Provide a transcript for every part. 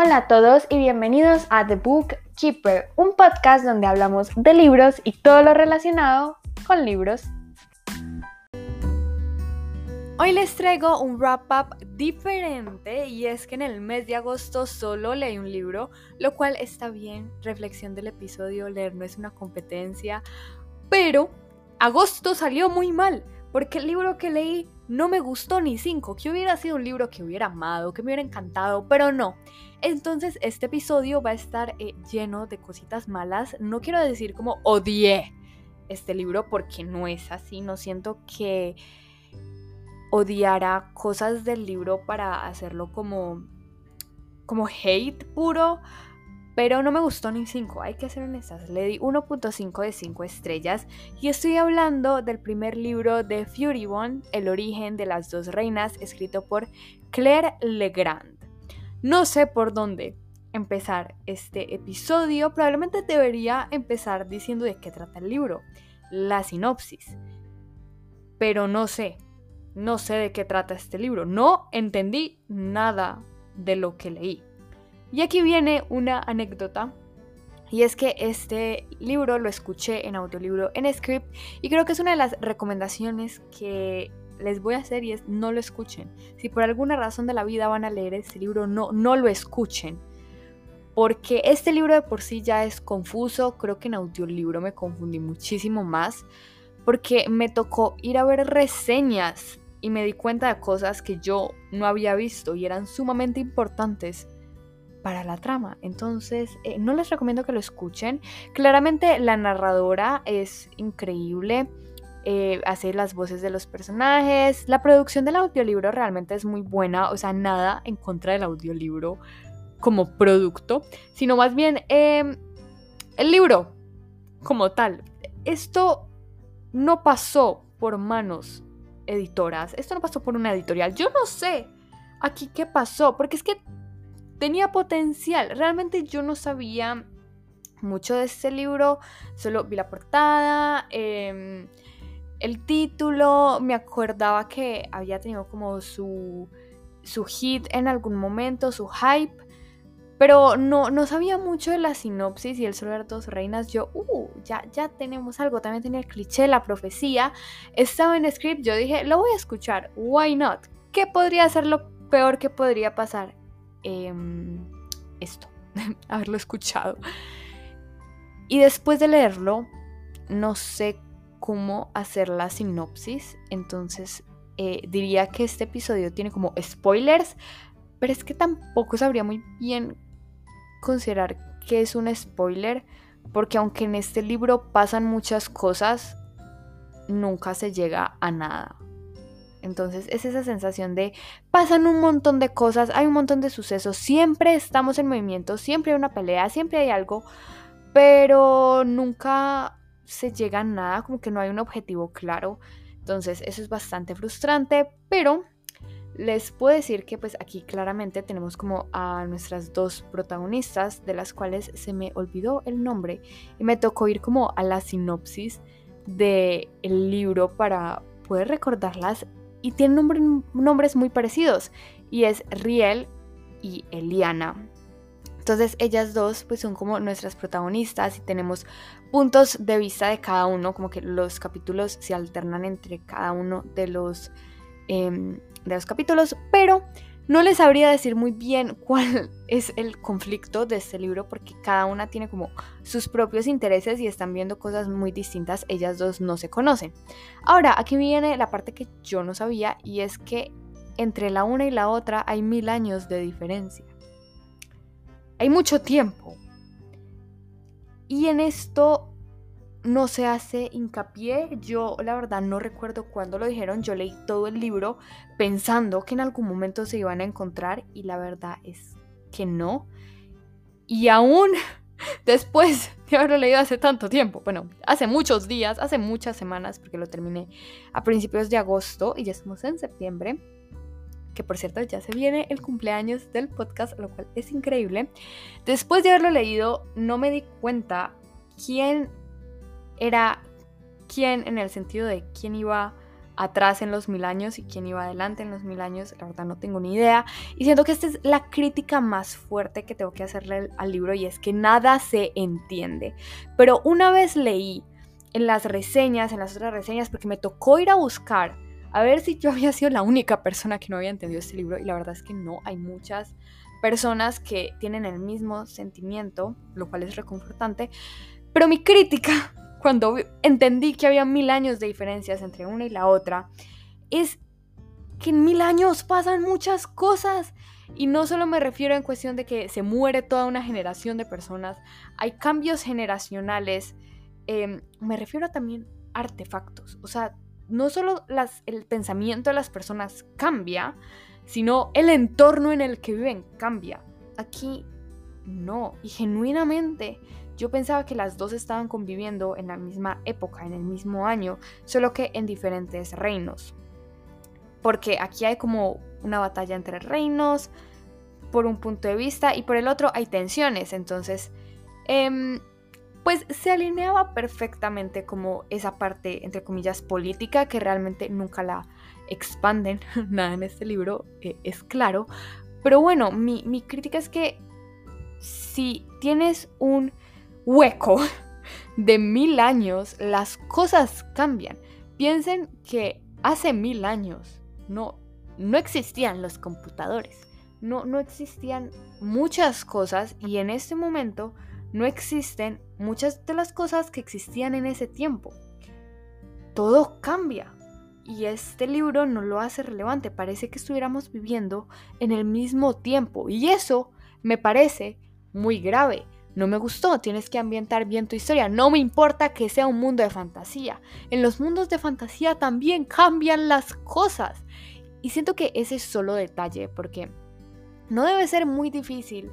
Hola a todos y bienvenidos a The Book Keeper, un podcast donde hablamos de libros y todo lo relacionado con libros. Hoy les traigo un wrap-up diferente y es que en el mes de agosto solo leí un libro, lo cual está bien, reflexión del episodio, leer no es una competencia, pero agosto salió muy mal porque el libro que leí no me gustó ni cinco, que hubiera sido un libro que hubiera amado, que me hubiera encantado, pero no. Entonces este episodio va a estar eh, lleno de cositas malas. No quiero decir como odié este libro porque no es así, no siento que odiara cosas del libro para hacerlo como como hate puro, pero no me gustó ni 5, hay que ser honestas. Le di 1.5 de 5 estrellas y estoy hablando del primer libro de Fury One, El origen de las dos reinas, escrito por Claire Legrand. No sé por dónde empezar este episodio, probablemente debería empezar diciendo de qué trata el libro, la sinopsis. Pero no sé, no sé de qué trata este libro, no entendí nada de lo que leí. Y aquí viene una anécdota. Y es que este libro lo escuché en audiolibro en script y creo que es una de las recomendaciones que les voy a hacer y es no lo escuchen. Si por alguna razón de la vida van a leer este libro, no, no lo escuchen. Porque este libro de por sí ya es confuso, creo que en audiolibro me confundí muchísimo más, porque me tocó ir a ver reseñas y me di cuenta de cosas que yo no había visto y eran sumamente importantes para la trama. Entonces, eh, no les recomiendo que lo escuchen. Claramente la narradora es increíble. Eh, hace las voces de los personajes. La producción del audiolibro realmente es muy buena. O sea, nada en contra del audiolibro como producto. Sino más bien em, el libro como tal. Esto no pasó por manos editoras. Esto no pasó por una editorial. Yo no sé aquí qué pasó. Porque es que tenía potencial. Realmente yo no sabía mucho de este libro, solo vi la portada, em, el título, me acordaba que había tenido como su, su hit en algún momento, su hype, pero no, no sabía mucho de la sinopsis y el solo dos reinas. Yo, uh, ya, ya tenemos algo. También tenía el cliché, la profecía. Estaba en script. Yo dije, lo voy a escuchar. Why not? ¿Qué podría ser lo peor que podría pasar? Em, esto, haberlo escuchado. Y después de leerlo, no sé cómo hacer la sinopsis, entonces eh, diría que este episodio tiene como spoilers, pero es que tampoco sabría muy bien considerar que es un spoiler, porque aunque en este libro pasan muchas cosas, nunca se llega a nada. Entonces es esa sensación de pasan un montón de cosas, hay un montón de sucesos, siempre estamos en movimiento, siempre hay una pelea, siempre hay algo, pero nunca se llega a nada, como que no hay un objetivo claro. Entonces eso es bastante frustrante, pero les puedo decir que pues aquí claramente tenemos como a nuestras dos protagonistas, de las cuales se me olvidó el nombre y me tocó ir como a la sinopsis del el libro para poder recordarlas y tienen nombres muy parecidos y es Riel y Eliana. Entonces ellas dos pues son como nuestras protagonistas y tenemos puntos de vista de cada uno, como que los capítulos se alternan entre cada uno de los, em, de los capítulos, pero no les sabría decir muy bien cuál es el conflicto de este libro porque cada una tiene como sus propios intereses y están viendo cosas muy distintas. Ellas dos no se conocen. Ahora, aquí viene la parte que yo no sabía y es que entre la una y la otra hay mil años de diferencia. Hay mucho tiempo. Y en esto no se hace hincapié. Yo la verdad no recuerdo cuándo lo dijeron. Yo leí todo el libro pensando que en algún momento se iban a encontrar y la verdad es que no. Y aún después de haberlo leído hace tanto tiempo, bueno, hace muchos días, hace muchas semanas, porque lo terminé a principios de agosto y ya estamos en septiembre, que por cierto ya se viene el cumpleaños del podcast, lo cual es increíble. Después de haberlo leído, no me di cuenta quién era quién en el sentido de quién iba atrás en los mil años y quién iba adelante en los mil años, la verdad no tengo ni idea. Y siento que esta es la crítica más fuerte que tengo que hacerle al libro y es que nada se entiende. Pero una vez leí en las reseñas, en las otras reseñas, porque me tocó ir a buscar a ver si yo había sido la única persona que no había entendido este libro y la verdad es que no, hay muchas personas que tienen el mismo sentimiento, lo cual es reconfortante, pero mi crítica cuando entendí que había mil años de diferencias entre una y la otra, es que en mil años pasan muchas cosas. Y no solo me refiero en cuestión de que se muere toda una generación de personas, hay cambios generacionales, em, me refiero también a artefactos. O sea, no solo las, el pensamiento de las personas cambia, sino el entorno en el que viven cambia. Aquí no, y genuinamente yo pensaba que las dos estaban conviviendo en la misma época, en el mismo año, solo que en diferentes reinos. Porque aquí hay como una batalla entre reinos, por un punto de vista, y por el otro hay tensiones. Entonces, em, pues se alineaba perfectamente como esa parte, entre comillas, política, que realmente nunca la expanden, nada en este libro eh, es claro. Pero bueno, mi, mi crítica es que si tienes un hueco de mil años, las cosas cambian. Piensen que hace mil años no, no existían los computadores, no, no existían muchas cosas y en este momento no existen muchas de las cosas que existían en ese tiempo. Todo cambia y este libro no lo hace relevante, parece que estuviéramos viviendo en el mismo tiempo y eso me parece muy grave no me gustó, tienes que ambientar bien tu historia. No me importa que sea un mundo de fantasía. En los mundos de fantasía también cambian las cosas. Y siento que ese es solo detalle, porque no debe ser muy difícil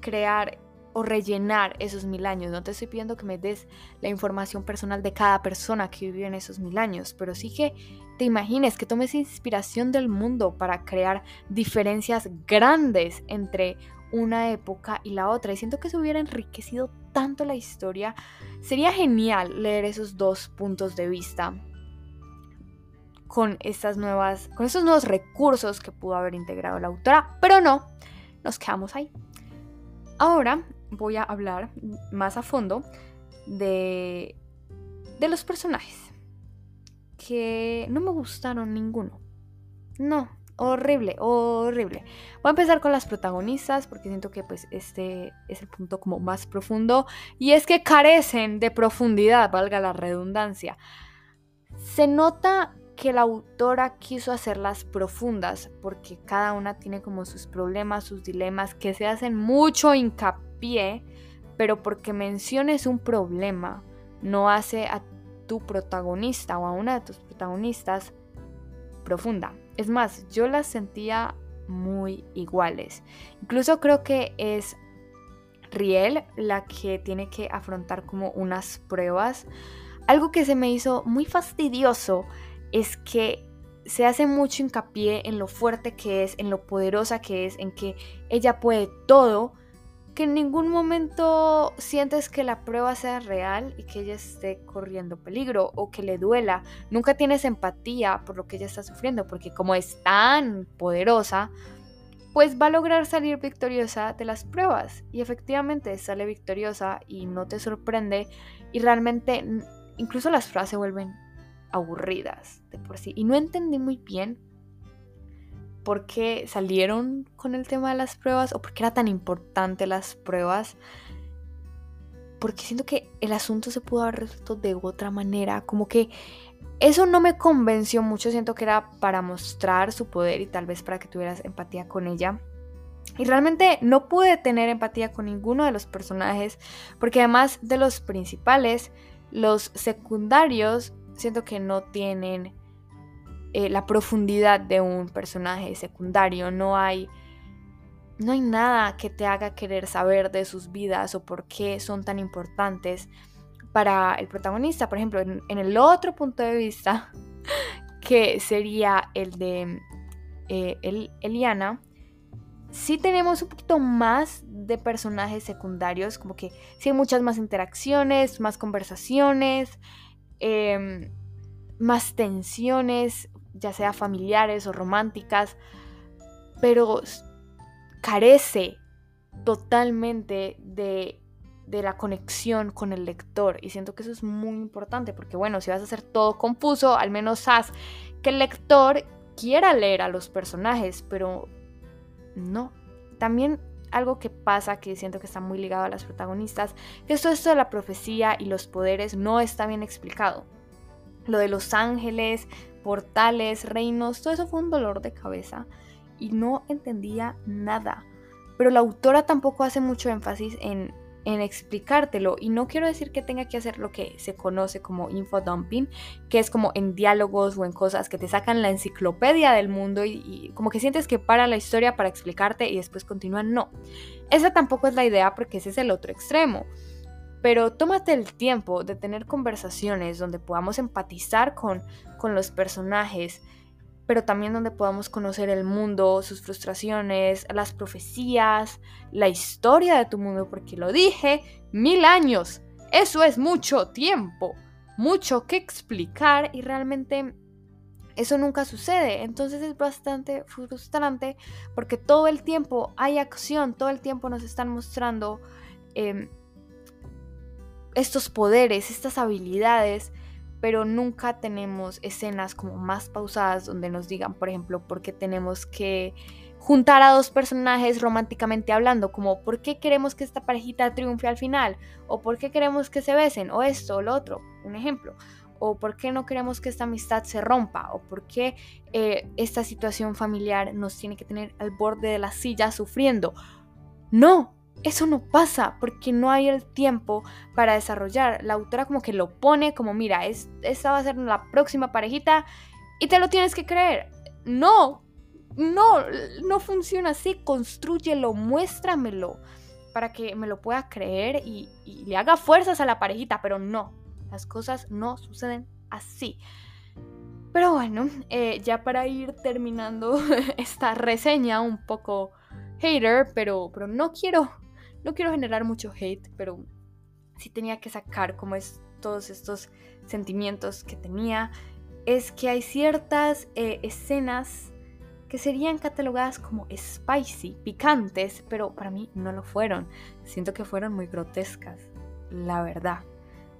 crear o rellenar esos mil años. No te estoy pidiendo que me des la información personal de cada persona que vivió en esos mil años, pero sí que te imagines que tomes inspiración del mundo para crear diferencias grandes entre una época y la otra. Y siento que se hubiera enriquecido tanto la historia. Sería genial leer esos dos puntos de vista con estas nuevas, con estos nuevos recursos que pudo haber integrado la autora, pero no, nos quedamos ahí. Ahora voy a hablar más a fondo de, de los personajes que no me gustaron ninguno. No, horrible, horrible. Voy a empezar con las protagonistas porque siento que pues este es el punto como más profundo y es que carecen de profundidad, valga la redundancia. Se nota que la autora quiso hacerlas profundas porque cada una tiene como sus problemas, sus dilemas que se hacen mucho hincapié, pero porque menciones un problema no hace a tu protagonista o a una de tus protagonistas profunda. Es más, yo las sentía muy iguales. Incluso creo que es Riel la que tiene que afrontar como unas pruebas. Algo que se me hizo muy fastidioso es que se hace mucho hincapié en lo fuerte que es, en lo poderosa que es, en que ella puede todo, que en ningún momento sientes que la prueba sea real y que ella esté corriendo peligro o que le duela. Nunca tienes empatía por lo que ella está sufriendo, porque como es tan poderosa, pues va a lograr salir victoriosa de las pruebas. Y efectivamente sale victoriosa y no te sorprende. Y realmente incluso las frases se vuelven aburridas de por sí. Y no entendí muy bien por qué salieron con el tema de las pruebas o por qué era tan importante las pruebas. Porque siento que el asunto se pudo haber resuelto de otra manera. Como que eso no me convenció mucho. Siento que era para mostrar su poder y tal vez para que tuvieras empatía con ella. Y realmente no pude tener empatía con ninguno de los personajes. Porque además de los principales, los secundarios siento que no tienen eh, la profundidad de un personaje secundario. No hay, no hay nada que te haga querer saber de sus vidas o por qué son tan importantes para el protagonista. Por ejemplo, en, el otro punto de vista, que sería el de eh, el, Eliana, sí tenemos un poquito más de personajes secundarios, como que sí hay muchas más interacciones, más conversaciones. Em, más tensiones, ya sea familiares o románticas, pero carece totalmente de, de, la conexión con el lector. Y siento que eso es muy importante, porque bueno, si vas a hacer todo confuso, al menos haz que el lector quiera leer a los personajes, pero no. También algo que pasa que siento que está muy ligado a las protagonistas, que esto, esto de la profecía y los poderes no está bien explicado. Lo de los ángeles, portales, reinos, todo eso fue un dolor de cabeza y no entendía nada. Pero la autora tampoco hace mucho énfasis en en explicártelo. Y no quiero decir que tenga que hacer lo que se conoce como infodumping, que es como en diálogos o en cosas que te sacan la enciclopedia del mundo y, como que sientes que para la historia para explicarte y después continúan. No, esa tampoco es la idea porque ese es el otro extremo. Pero tómate el tiempo de tener conversaciones donde podamos empatizar con, con los personajes, pero también donde podamos conocer el mundo, sus frustraciones, las profecías, la historia de tu mundo, porque lo dije, mil años. Eso es mucho tiempo, mucho que explicar y realmente eso nunca sucede. Entonces es bastante frustrante porque todo el tiempo hay acción, todo el tiempo nos están mostrando em, estos poderes, estas habilidades pero nunca tenemos escenas como más pausadas donde nos digan, por ejemplo, por qué tenemos que juntar a dos personajes románticamente hablando, como por qué queremos que esta parejita triunfe al final, o por qué queremos que se besen, o esto o lo otro, un ejemplo, o por qué no queremos que esta amistad se rompa, o por qué eh, esta situación familiar nos tiene que tener al borde de la silla sufriendo. No, eso no pasa porque no hay el tiempo para desarrollar. La autora como que lo pone como, mira, es, esta va a ser la próxima parejita y te lo tienes que creer. No, no, no funciona así. Construyelo, muéstramelo para que me lo pueda creer y, le haga fuerzas a la parejita, pero no, las cosas no suceden así. Pero bueno, eh, ya para ir terminando esta reseña un poco hater, pero, pero no quiero no quiero generar mucho hate, pero sí tenía que sacar como es todos estos sentimientos que tenía, es que hay ciertas eh, escenas que serían catalogadas como spicy, picantes, pero para mí no lo fueron. Siento que fueron muy grotescas, la verdad.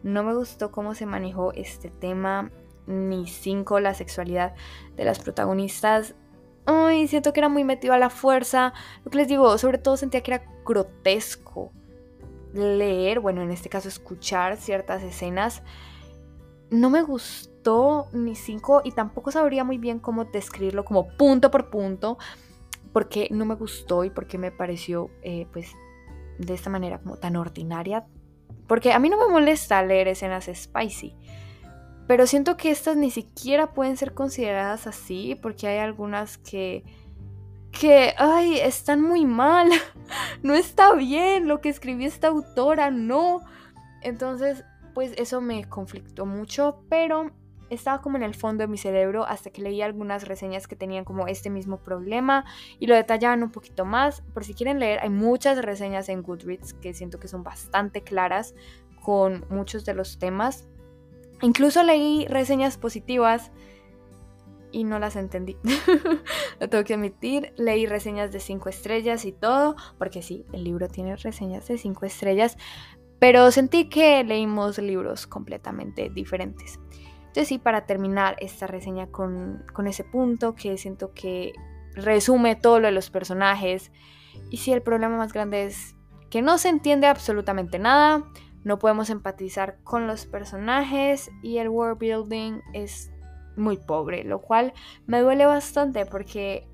No me gustó cómo se manejó este tema, ni cinco la sexualidad de las protagonistas. Ay, siento que era muy metido a la fuerza. Lo que les digo, sobre todo sentía que era grotesco leer, bueno, en este caso escuchar ciertas escenas. No me gustó ni cinco y tampoco sabría muy bien cómo describirlo como punto por punto, porque no me gustó y porque me pareció, eh, pues, de esta manera como tan ordinaria. Porque a mí no me molesta leer escenas spicy, pero siento que estas ni siquiera pueden ser consideradas así, porque hay algunas que que, ay, están muy mal, no está bien lo que escribió esta autora, no. Entonces, pues eso me conflictó mucho, pero estaba como en el fondo de mi cerebro hasta que leí algunas reseñas que tenían como este mismo problema y lo detallaban un poquito más. Por si quieren leer, hay muchas reseñas en Goodreads que siento que son bastante claras con muchos de los temas. Incluso leí reseñas positivas y no las entendí. Lo tengo que admitir. Leí reseñas de 5 estrellas y todo, porque sí, el libro tiene reseñas de 5 estrellas, pero sentí que leímos libros completamente diferentes. Entonces sí, para terminar esta reseña con, con ese punto que siento que resume todo lo de los personajes. Y sí, el problema más grande es que no se entiende absolutamente nada, no podemos empatizar con los personajes y el world building es muy pobre, lo cual me duele bastante porque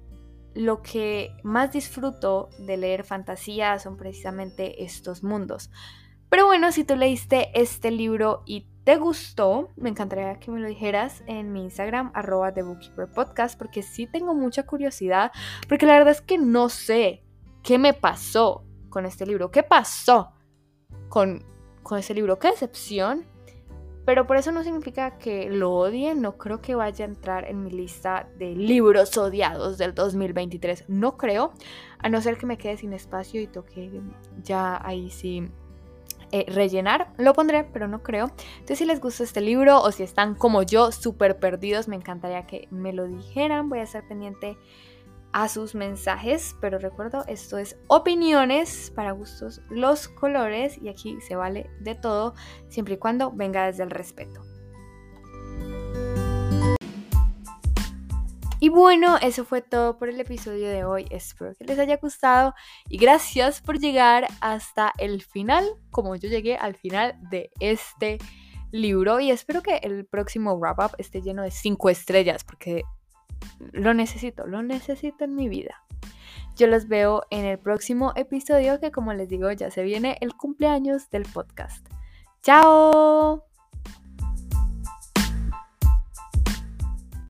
lo que más disfruto de leer fantasía son precisamente estos mundos. Pero bueno, si tú leíste este libro y te gustó, me encantaría que me lo dijeras en mi Instagram, arroba The Bookkeeper Podcast, porque sí tengo mucha curiosidad, porque la verdad es que no sé qué me pasó con este libro, qué pasó con, con este libro, qué decepción pero por eso no significa que lo odie, no creo que vaya a entrar en mi lista de libros odiados del 2023, no creo, a no ser que me quede sin espacio y toque ya ahí sí eh, rellenar. Lo pondré, pero no creo. Entonces, si les gusta este libro o si están como yo, súper perdidos, me encantaría que me lo dijeran. Voy a estar pendiente a sus mensajes, pero recuerdo, esto es opiniones para gustos, los colores y aquí se vale de todo, siempre y cuando venga desde el respeto. Y bueno, eso fue todo por el episodio de hoy. Espero que les haya gustado y gracias por llegar hasta el final, como yo llegué al final de este libro. Y espero que el próximo wrap up esté lleno de cinco estrellas, porque lo necesito, lo necesito en mi vida. Yo los veo en el próximo episodio que como les digo ya se viene el cumpleaños del podcast. ¡Chao!